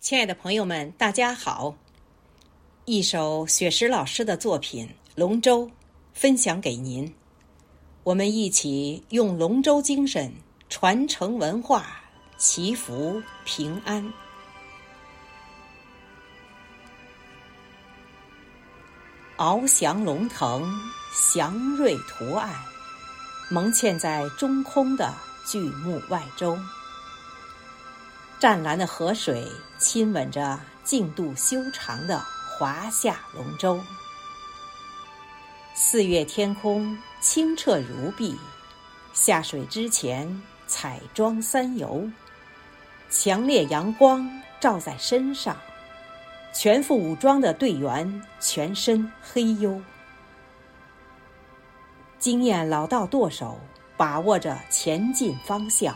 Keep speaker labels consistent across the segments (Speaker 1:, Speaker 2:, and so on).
Speaker 1: 亲爱的朋友们，大家好！一首雪石老师的作品《龙舟》分享给您。我们一起用龙舟精神传承文化，祈福平安。翱翔龙腾，祥瑞图案蒙嵌在中空的巨木外周。湛蓝的河水亲吻着净度修长的华夏龙舟，四月天空清澈如碧，下水之前彩妆三游，强烈阳光照在身上，全副武装的队员全身黑黝，经验老道舵手把握着前进方向。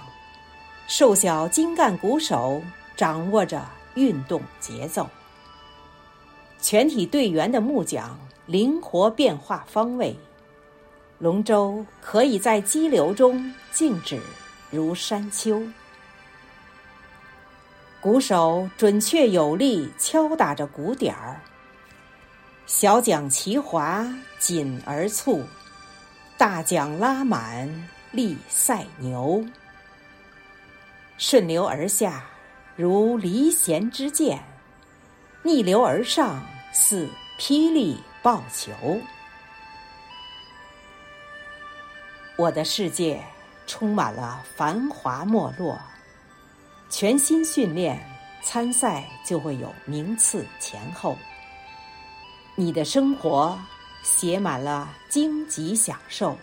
Speaker 1: 瘦小精干鼓手掌握着运动节奏，全体队员的木桨灵活变化方位，龙舟可以在激流中静止如山丘。鼓手准确有力敲打着鼓点儿，小桨齐划紧而促，大桨拉满力赛牛。顺流而下，如离弦之箭；逆流而上，似霹雳爆球。我的世界充满了繁华没落。全心训练，参赛就会有名次前后。你的生活写满了荆棘享受，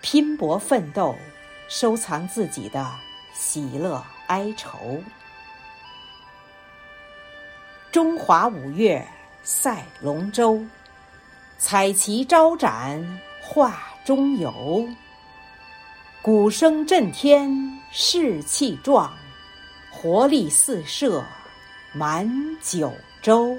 Speaker 1: 拼搏奋斗，收藏自己的。喜乐哀愁，中华五岳赛龙舟，彩旗招展画中游。鼓声震天士气壮，活力四射满九州。